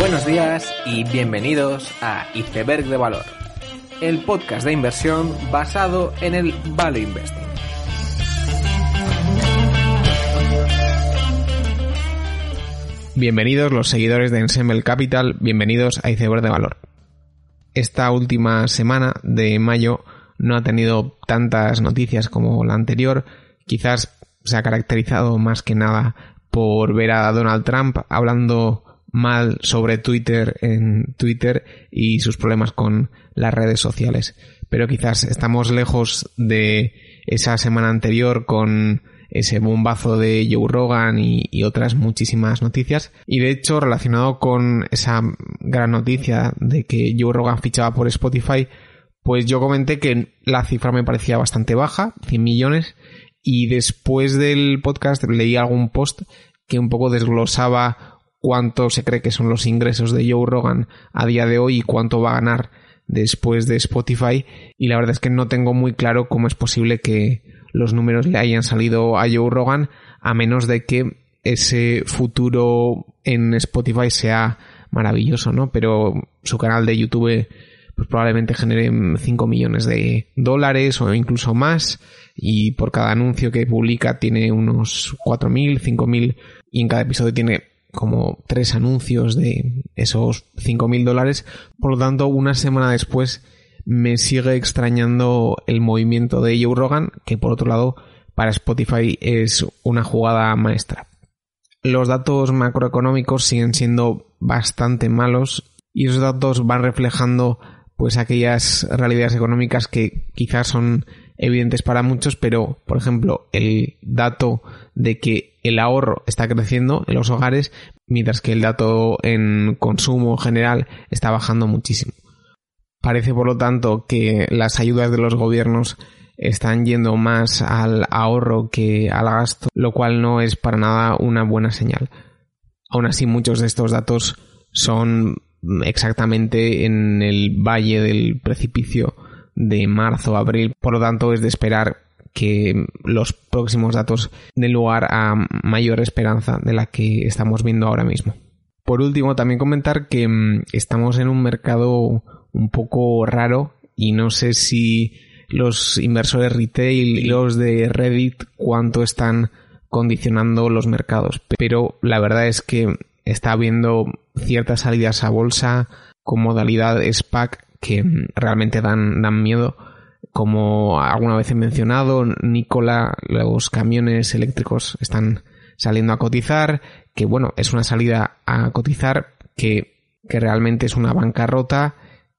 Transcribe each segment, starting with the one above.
Buenos días y bienvenidos a Iceberg de Valor, el podcast de inversión basado en el Value Investing. Bienvenidos los seguidores de Ensemble Capital, bienvenidos a Iceberg de Valor. Esta última semana de mayo no ha tenido tantas noticias como la anterior, quizás se ha caracterizado más que nada por ver a Donald Trump hablando mal sobre Twitter en Twitter y sus problemas con las redes sociales. Pero quizás estamos lejos de esa semana anterior con ese bombazo de Joe Rogan y, otras muchísimas noticias. Y de hecho, relacionado con esa gran noticia de que Joe Rogan fichaba por Spotify, pues yo comenté que la cifra me parecía bastante baja, 100 millones, y después del podcast leí algún post que un poco desglosaba cuánto se cree que son los ingresos de Joe Rogan a día de hoy y cuánto va a ganar después de Spotify y la verdad es que no tengo muy claro cómo es posible que los números le hayan salido a Joe Rogan a menos de que ese futuro en Spotify sea maravilloso, ¿no? Pero su canal de YouTube pues probablemente genere 5 millones de dólares o incluso más y por cada anuncio que publica tiene unos 4.000, 5.000 y en cada episodio tiene como tres anuncios de esos 5.000 dólares. Por lo tanto, una semana después me sigue extrañando el movimiento de Joe Rogan, que por otro lado para Spotify es una jugada maestra. Los datos macroeconómicos siguen siendo bastante malos y esos datos van reflejando pues aquellas realidades económicas que quizás son evidentes para muchos, pero por ejemplo el dato de que el ahorro está creciendo en los hogares, mientras que el dato en consumo general está bajando muchísimo. Parece, por lo tanto, que las ayudas de los gobiernos están yendo más al ahorro que al gasto, lo cual no es para nada una buena señal. Aún así, muchos de estos datos son exactamente en el valle del precipicio de marzo abril, por lo tanto es de esperar que los próximos datos den lugar a mayor esperanza de la que estamos viendo ahora mismo. Por último, también comentar que mm, estamos en un mercado un poco raro y no sé si los inversores retail y los de Reddit cuánto están condicionando los mercados. Pero la verdad es que está habiendo ciertas salidas a bolsa con modalidad SPAC que mm, realmente dan, dan miedo como alguna vez he mencionado, Nicola, los camiones eléctricos están saliendo a cotizar, que bueno, es una salida a cotizar que, que realmente es una bancarrota,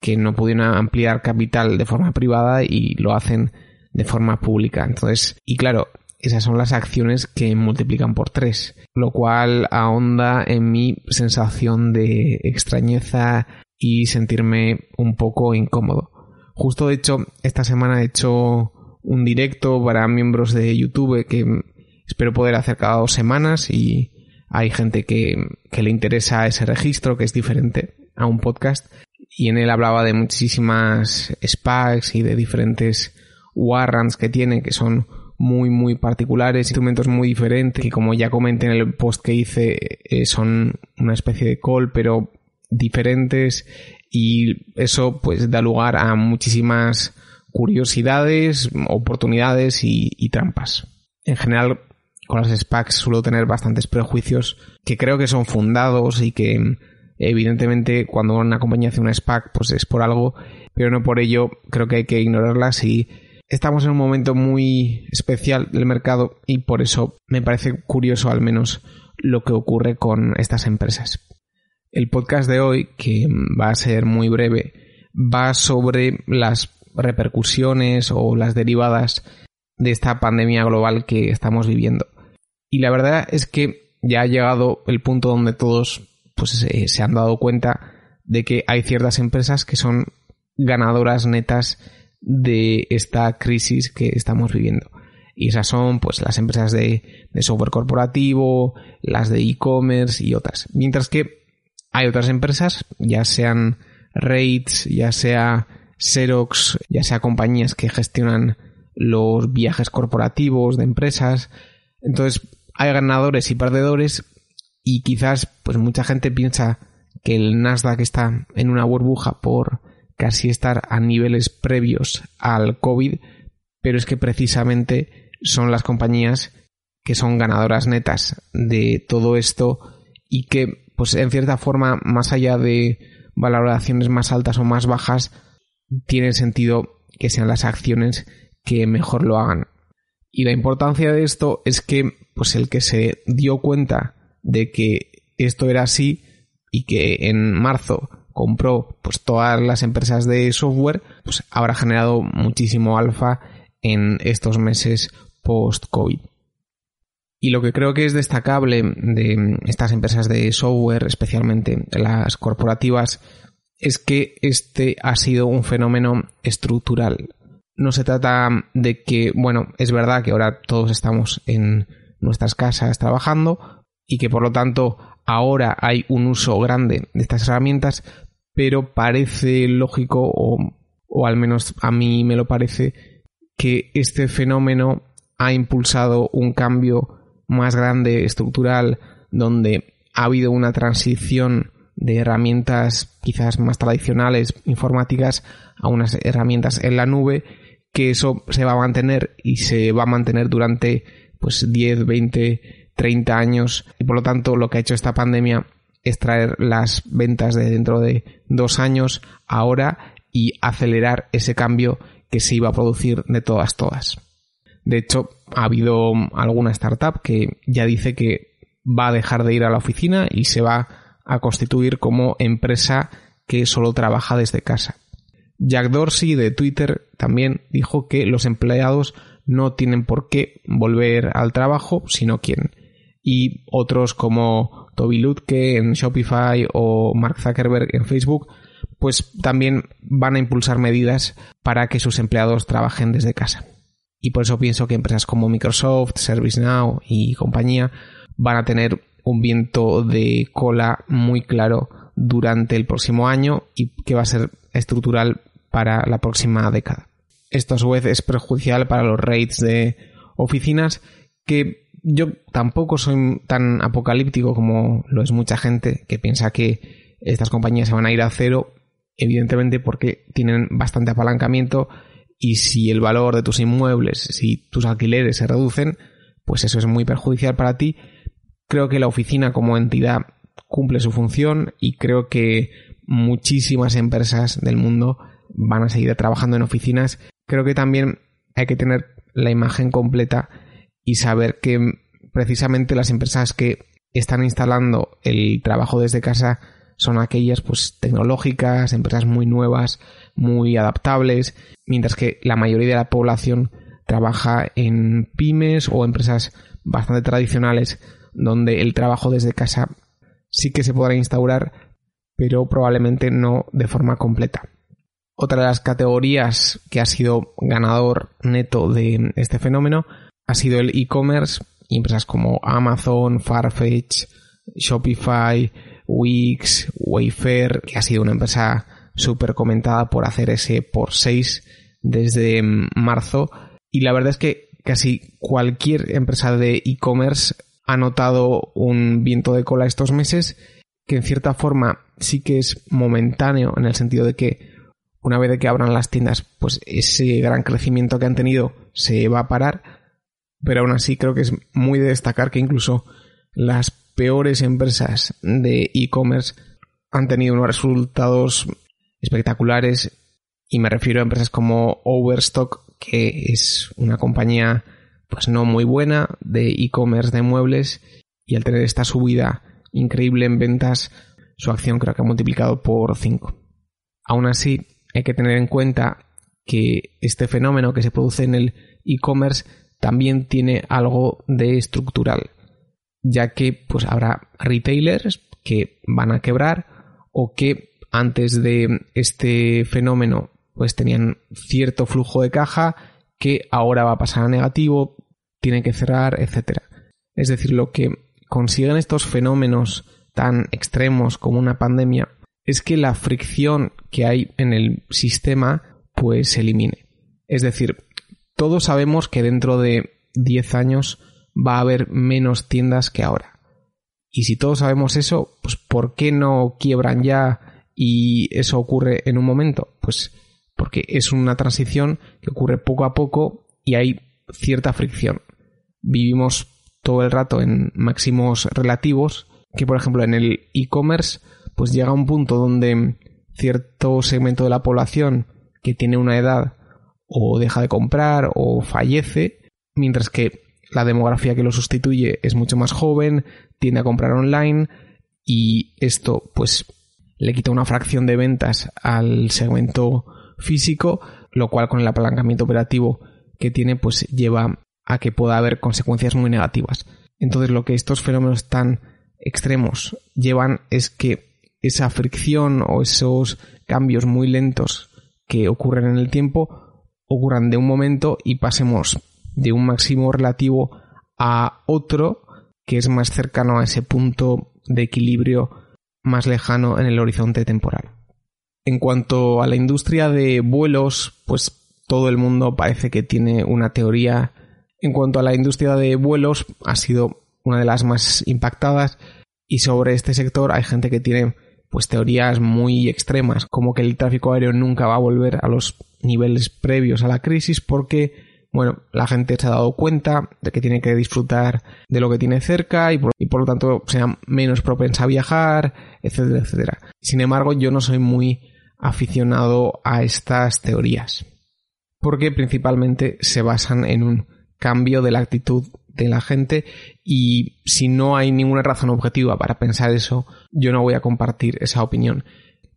que no pudieron ampliar capital de forma privada y lo hacen de forma pública. Entonces, y claro, esas son las acciones que multiplican por tres, lo cual ahonda en mi sensación de extrañeza y sentirme un poco incómodo. Justo de hecho, esta semana he hecho un directo para miembros de YouTube que espero poder hacer cada dos semanas y hay gente que, le interesa ese registro que es diferente a un podcast. Y en él hablaba de muchísimas SPACs y de diferentes warrants que tiene que son muy muy particulares, instrumentos muy diferentes que como ya comenté en el post que hice eh, son una especie de call pero diferentes y eso pues da lugar a muchísimas curiosidades, oportunidades y, trampas. En general, con las SPACs suelo tener bastantes prejuicios que creo que son fundados y que evidentemente cuando una compañía hace una SPAC pues es por algo, pero no por ello creo que hay que ignorarlas y estamos en un momento muy especial del mercado y por eso me parece curioso al menos lo que ocurre con estas empresas. El podcast de hoy, que va a ser muy breve, va sobre las repercusiones o las derivadas de esta pandemia global que estamos viviendo. Y la verdad es que ya ha llegado el punto donde todos pues, se han dado cuenta de que hay ciertas empresas que son ganadoras netas de esta crisis que estamos viviendo. Y esas son pues las empresas de, de software corporativo, las de e-commerce y otras. Mientras que hay otras empresas, ya sean RAIDs, ya sea Xerox, ya sea compañías que gestionan los viajes corporativos de empresas. Entonces, hay ganadores y perdedores y quizás pues mucha gente piensa que el Nasdaq está en una burbuja por casi estar a niveles previos al COVID, pero es que precisamente son las compañías que son ganadoras netas de todo esto y que, pues en cierta forma, más allá de valoraciones más altas o más bajas, tiene sentido que sean las acciones que mejor lo hagan. Y la importancia de esto es que, pues el que se dio cuenta de que esto era así y que en marzo compró pues todas las empresas de software, pues habrá generado muchísimo alfa en estos meses post-COVID. Y lo que creo que es destacable de estas empresas de software, especialmente las corporativas, es que este ha sido un fenómeno estructural. No se trata de que, bueno, es verdad que ahora todos estamos en nuestras casas trabajando y que por lo tanto ahora hay un uso grande de estas herramientas, pero parece lógico, o, o al menos a mí me lo parece, que este fenómeno ha impulsado un cambio más grande, estructural, donde ha habido una transición de herramientas quizás más tradicionales informáticas a unas herramientas en la nube que eso se va a mantener y se va a mantener durante pues 10, 20, 30 años y por lo tanto lo que ha hecho esta pandemia es traer las ventas de dentro de dos años ahora y acelerar ese cambio que se iba a producir de todas todas. De hecho, ha habido alguna startup que ya dice que va a dejar de ir a la oficina y se va a constituir como empresa que solo trabaja desde casa. Jack Dorsey de Twitter también dijo que los empleados no tienen por qué volver al trabajo, sino quieren. Y otros como Toby Lutke en Shopify o Mark Zuckerberg en Facebook, pues también van a impulsar medidas para que sus empleados trabajen desde casa. Y por eso pienso que empresas como Microsoft, ServiceNow y compañía van a tener un viento de cola muy claro durante el próximo año y que va a ser estructural para la próxima década. Esto a su vez es perjudicial para los rates de oficinas que yo tampoco soy tan apocalíptico como lo es mucha gente que piensa que estas compañías se van a ir a cero, evidentemente porque tienen bastante apalancamiento y si el valor de tus inmuebles, si tus alquileres se reducen, pues eso es muy perjudicial para ti. Creo que la oficina como entidad cumple su función y creo que muchísimas empresas del mundo van a seguir trabajando en oficinas. Creo que también hay que tener la imagen completa y saber que precisamente las empresas que están instalando el trabajo desde casa son aquellas pues tecnológicas, empresas muy nuevas, muy adaptables, mientras que la mayoría de la población trabaja en pymes o empresas bastante tradicionales donde el trabajo desde casa sí que se podrá instaurar, pero probablemente no de forma completa. Otra de las categorías que ha sido ganador neto de este fenómeno ha sido el e-commerce, empresas como Amazon, Farfetch, Shopify, Wix, Wayfair, que ha sido una empresa súper comentada por hacer ese por 6 desde marzo. Y la verdad es que casi cualquier empresa de e-commerce ha notado un viento de cola estos meses que en cierta forma sí que es momentáneo en el sentido de que una vez que abran las tiendas pues ese gran crecimiento que han tenido se va a parar pero aún así creo que es muy de destacar que incluso las peores empresas de e-commerce han tenido unos resultados espectaculares y me refiero a empresas como Overstock, que es una compañía pues no muy buena de e-commerce de muebles y al tener esta subida increíble en ventas, su acción creo que ha multiplicado por 5. Aún así, hay que tener en cuenta que este fenómeno que se produce en el e-commerce también tiene algo de estructural ya que pues habrá retailers que van a quebrar o que antes de este fenómeno pues tenían cierto flujo de caja que ahora va a pasar a negativo, tienen que cerrar, etc. Es decir, lo que consiguen estos fenómenos tan extremos como una pandemia es que la fricción que hay en el sistema pues se elimine. Es decir, todos sabemos que dentro de 10 años va a haber menos tiendas que ahora. Y si todos sabemos eso, pues ¿por qué no quiebran ya y eso ocurre en un momento? Pues porque es una transición que ocurre poco a poco y hay cierta fricción. Vivimos todo el rato en máximos relativos, que por ejemplo en el e-commerce pues llega un punto donde cierto segmento de la población que tiene una edad o deja de comprar o fallece, mientras que la demografía que lo sustituye es mucho más joven, tiende a comprar online y esto pues le quita una fracción de ventas al segmento físico, lo cual con el apalancamiento operativo que tiene pues lleva a que pueda haber consecuencias muy negativas. Entonces lo que estos fenómenos tan extremos llevan es que esa fricción o esos cambios muy lentos que ocurren en el tiempo ocurran de un momento y pasemos de un máximo relativo a otro que es más cercano a ese punto de equilibrio más lejano en el horizonte temporal. En cuanto a la industria de vuelos, pues todo el mundo parece que tiene una teoría. En cuanto a la industria de vuelos, ha sido una de las más impactadas y sobre este sector hay gente que tiene pues teorías muy extremas, como que el tráfico aéreo nunca va a volver a los niveles previos a la crisis porque bueno, la gente se ha dado cuenta de que tiene que disfrutar de lo que tiene cerca y por, lo tanto sea menos propensa a viajar, etcétera, etcétera. Sin embargo, yo no soy muy aficionado a estas teorías, porque principalmente se basan en un cambio de la actitud de la gente y si no hay ninguna razón objetiva para pensar eso, yo no voy a compartir esa opinión.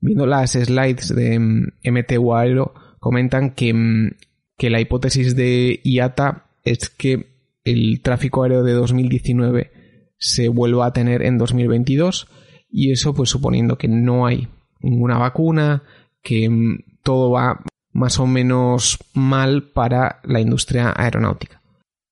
Viendo las slides de MTU Aero, comentan que mm, que la hipótesis de IATA es que el tráfico aéreo de 2019 se vuelva a tener en 2022 y eso pues suponiendo que no hay ninguna vacuna, que mm, todo va más o menos mal para la industria aeronáutica.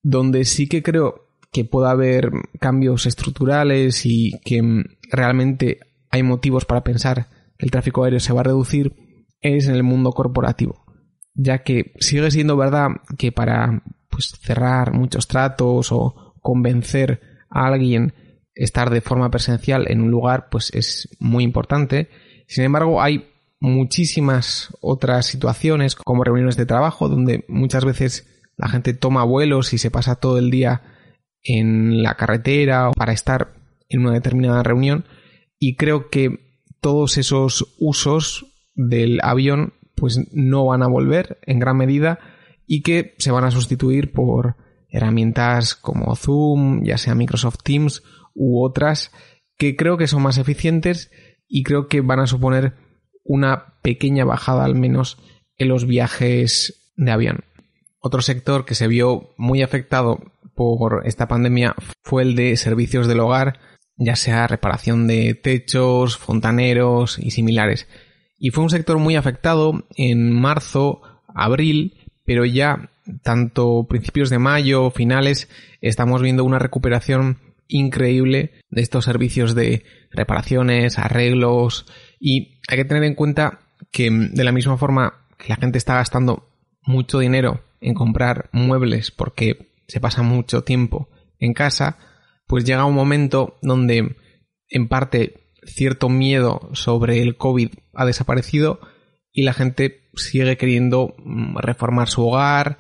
Donde sí que creo que pueda haber cambios estructurales y que mm, realmente hay motivos para pensar que el tráfico aéreo se va a reducir es en el mundo corporativo ya que sigue siendo verdad que para pues, cerrar muchos tratos o convencer a alguien estar de forma presencial en un lugar pues es muy importante. Sin embargo, hay muchísimas otras situaciones como reuniones de trabajo donde muchas veces la gente toma vuelos y se pasa todo el día en la carretera para estar en una determinada reunión y creo que todos esos usos del avión pues no van a volver en gran medida y que se van a sustituir por herramientas como Zoom, ya sea Microsoft Teams u otras que creo que son más eficientes y creo que van a suponer una pequeña bajada al menos en los viajes de avión. Otro sector que se vio muy afectado por esta pandemia fue el de servicios del hogar, ya sea reparación de techos, fontaneros y similares y fue un sector muy afectado en marzo, abril, pero ya tanto principios de mayo, finales, estamos viendo una recuperación increíble de estos servicios de reparaciones, arreglos y hay que tener en cuenta que de la misma forma que la gente está gastando mucho dinero en comprar muebles porque se pasa mucho tiempo en casa, pues llega un momento donde en parte cierto miedo sobre el COVID ha desaparecido y la gente sigue queriendo mm, reformar su hogar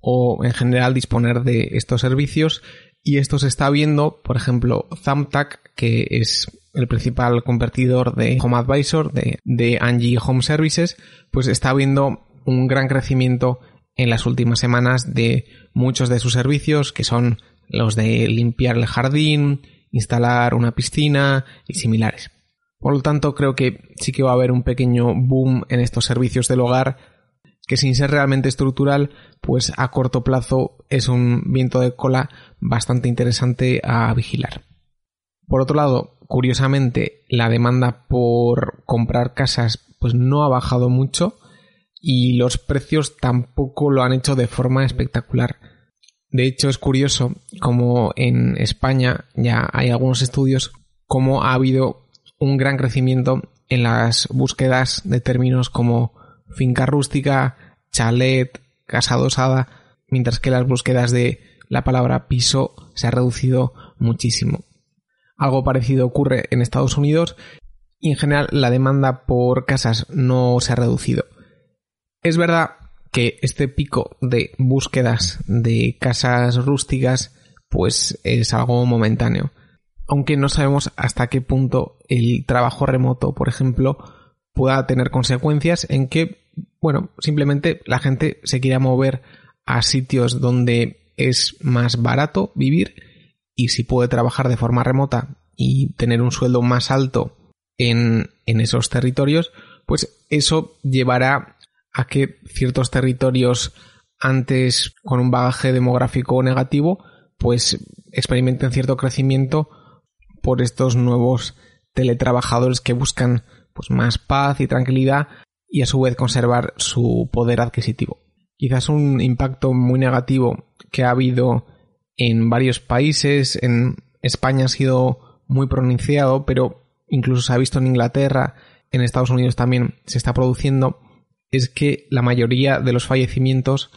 o en general disponer de estos servicios. Y esto se está viendo, por ejemplo, Thumbtack, que es el principal convertidor de Home Advisor de, de Angie Home Services, pues está viendo un gran crecimiento en las últimas semanas de muchos de sus servicios, que son los de limpiar el jardín, instalar una piscina y similares. Por lo tanto, creo que sí que va a haber un pequeño boom en estos servicios del hogar que sin ser realmente estructural, pues a corto plazo es un viento de cola bastante interesante a vigilar. Por otro lado, curiosamente, la demanda por comprar casas pues no ha bajado mucho y los precios tampoco lo han hecho de forma espectacular. De hecho, es curioso como en España ya hay algunos estudios como ha habido un gran crecimiento en las búsquedas de términos como finca rústica, chalet, casa adosada, mientras que las búsquedas de la palabra piso se ha reducido muchísimo. Algo parecido ocurre en Estados Unidos y en general la demanda por casas no se ha reducido. Es verdad que este pico de búsquedas de casas rústicas pues es algo momentáneo. Aunque no sabemos hasta qué punto el trabajo remoto, por ejemplo, pueda tener consecuencias en que, bueno, simplemente la gente se quiera mover a sitios donde es más barato vivir y si puede trabajar de forma remota y tener un sueldo más alto en, en esos territorios, pues eso llevará a que ciertos territorios antes con un bagaje demográfico negativo pues experimenten cierto crecimiento por estos nuevos teletrabajadores que buscan pues más paz y tranquilidad y a su vez conservar su poder adquisitivo. Quizás un impacto muy negativo que ha habido en varios países, en España ha sido muy pronunciado, pero incluso se ha visto en Inglaterra, en Estados Unidos también se está produciendo, es que la mayoría de los fallecimientos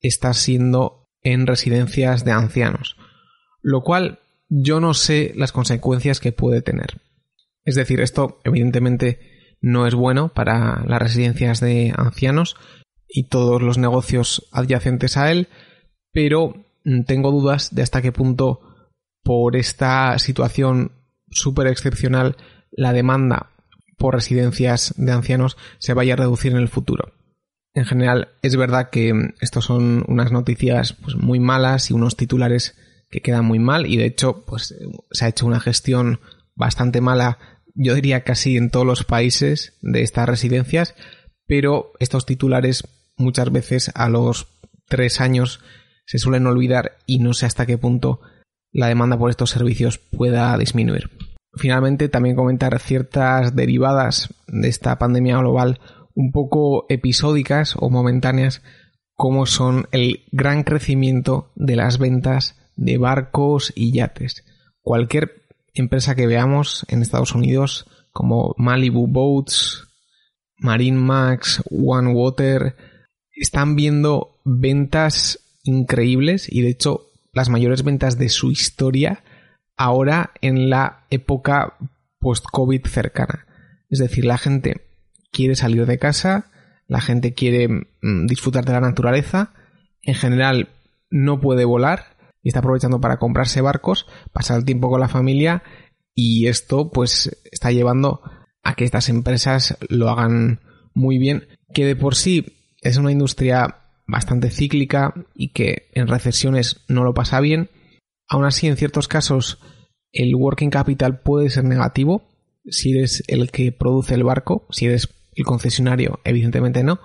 está siendo en residencias de ancianos, lo cual yo no sé las consecuencias que puede tener. Es decir, esto evidentemente no es bueno para las residencias de ancianos y todos los negocios adyacentes a él, pero tengo dudas de hasta qué punto por esta situación súper excepcional la demanda por residencias de ancianos se vaya a reducir en el futuro. En general, es verdad que estos son unas noticias pues, muy malas y unos titulares que quedan muy mal y de hecho pues se ha hecho una gestión bastante mala, yo diría casi en todos los países de estas residencias, pero estos titulares muchas veces a los tres años se suelen olvidar y no sé hasta qué punto la demanda por estos servicios pueda disminuir. Finalmente, también comentar ciertas derivadas de esta pandemia global un poco episódicas o momentáneas, como son el gran crecimiento de las ventas de barcos y yates. Cualquier empresa que veamos en Estados Unidos, como Malibu Boats, Marine Max, One Water, están viendo ventas increíbles y de hecho las mayores ventas de su historia ahora en la época post-COVID cercana. Es decir, la gente quiere salir de casa, la gente quiere mm, disfrutar de la naturaleza, en general no puede volar y está aprovechando para comprarse barcos, pasar el tiempo con la familia y esto pues está llevando a que estas empresas lo hagan muy bien, que de por sí es una industria bastante cíclica y que en recesiones no lo pasa bien, Aún así, en ciertos casos, el working capital puede ser negativo si eres el que produce el barco, si eres el concesionario, evidentemente no.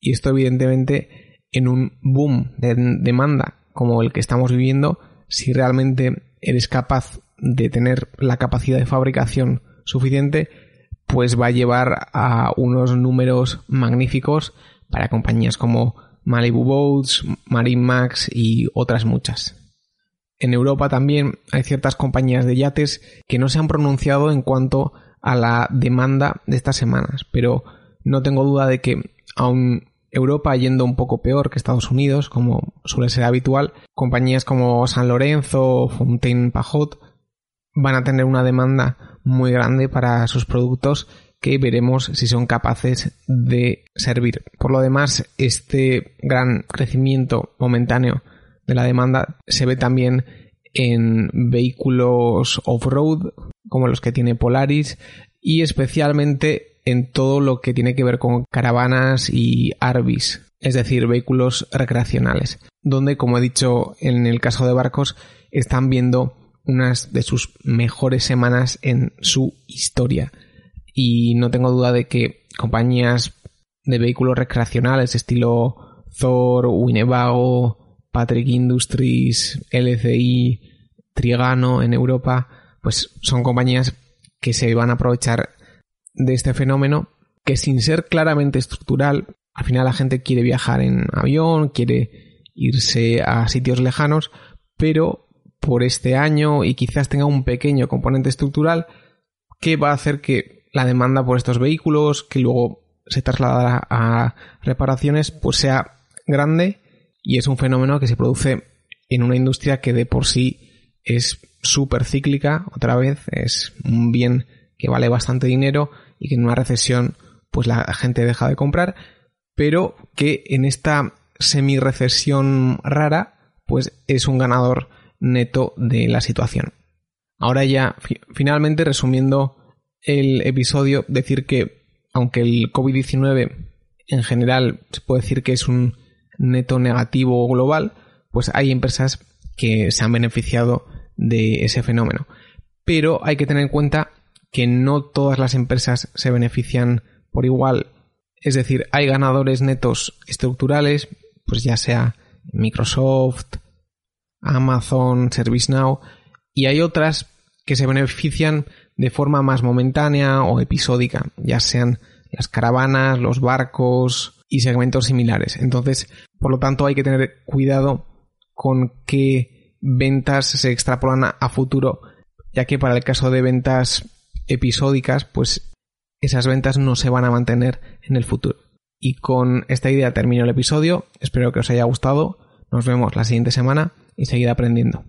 Y esto, evidentemente, en un boom de demanda como el que estamos viviendo, si realmente eres capaz de tener la capacidad de fabricación suficiente, pues va a llevar a unos números magníficos para compañías como Malibu Boats, Marine Max y otras muchas. En Europa también hay ciertas compañías de yates que no se han pronunciado en cuanto a la demanda de estas semanas, pero no tengo duda de que aun Europa yendo un poco peor que Estados Unidos, como suele ser habitual, compañías como San Lorenzo Fontaine Pajot van a tener una demanda muy grande para sus productos que veremos si son capaces de servir. Por lo demás, este gran crecimiento momentáneo de la demanda se ve también en vehículos off-road como los que tiene Polaris y especialmente en todo lo que tiene que ver con caravanas y Arvis, es decir, vehículos recreacionales, donde, como he dicho en el caso de barcos, están viendo unas de sus mejores semanas en su historia. Y no tengo duda de que compañías de vehículos recreacionales estilo Thor, Winnebago, Patrick Industries, LCI, Trigano en Europa, pues son compañías que se van a aprovechar de este fenómeno que sin ser claramente estructural, al final la gente quiere viajar en avión, quiere irse a sitios lejanos, pero por este año y quizás tenga un pequeño componente estructural que va a hacer que la demanda por estos vehículos, que luego se traslada a reparaciones, pues sea grande y es un fenómeno que se produce en una industria que de por sí es súper cíclica, otra vez, es un bien que vale bastante dinero y que en una recesión pues la gente deja de comprar, pero que en esta semi-recesión rara pues es un ganador neto de la situación. Ahora ya, finalmente, resumiendo el episodio, decir que aunque el COVID-19 en general se puede decir que es un neto negativo global, pues hay empresas que se han beneficiado de ese fenómeno. Pero hay que tener en cuenta que no todas las empresas se benefician por igual. Es decir, hay ganadores netos estructurales, pues ya sea Microsoft, Amazon, ServiceNow, y hay otras que se benefician de forma más momentánea o episódica, ya sean las caravanas, los barcos y segmentos similares. Entonces, por lo tanto, hay que tener cuidado con qué ventas se extrapolan a futuro, ya que para el caso de ventas episódicas, pues esas ventas no se van a mantener en el futuro. Y con esta idea termino el episodio, espero que os haya gustado, nos vemos la siguiente semana y seguid aprendiendo.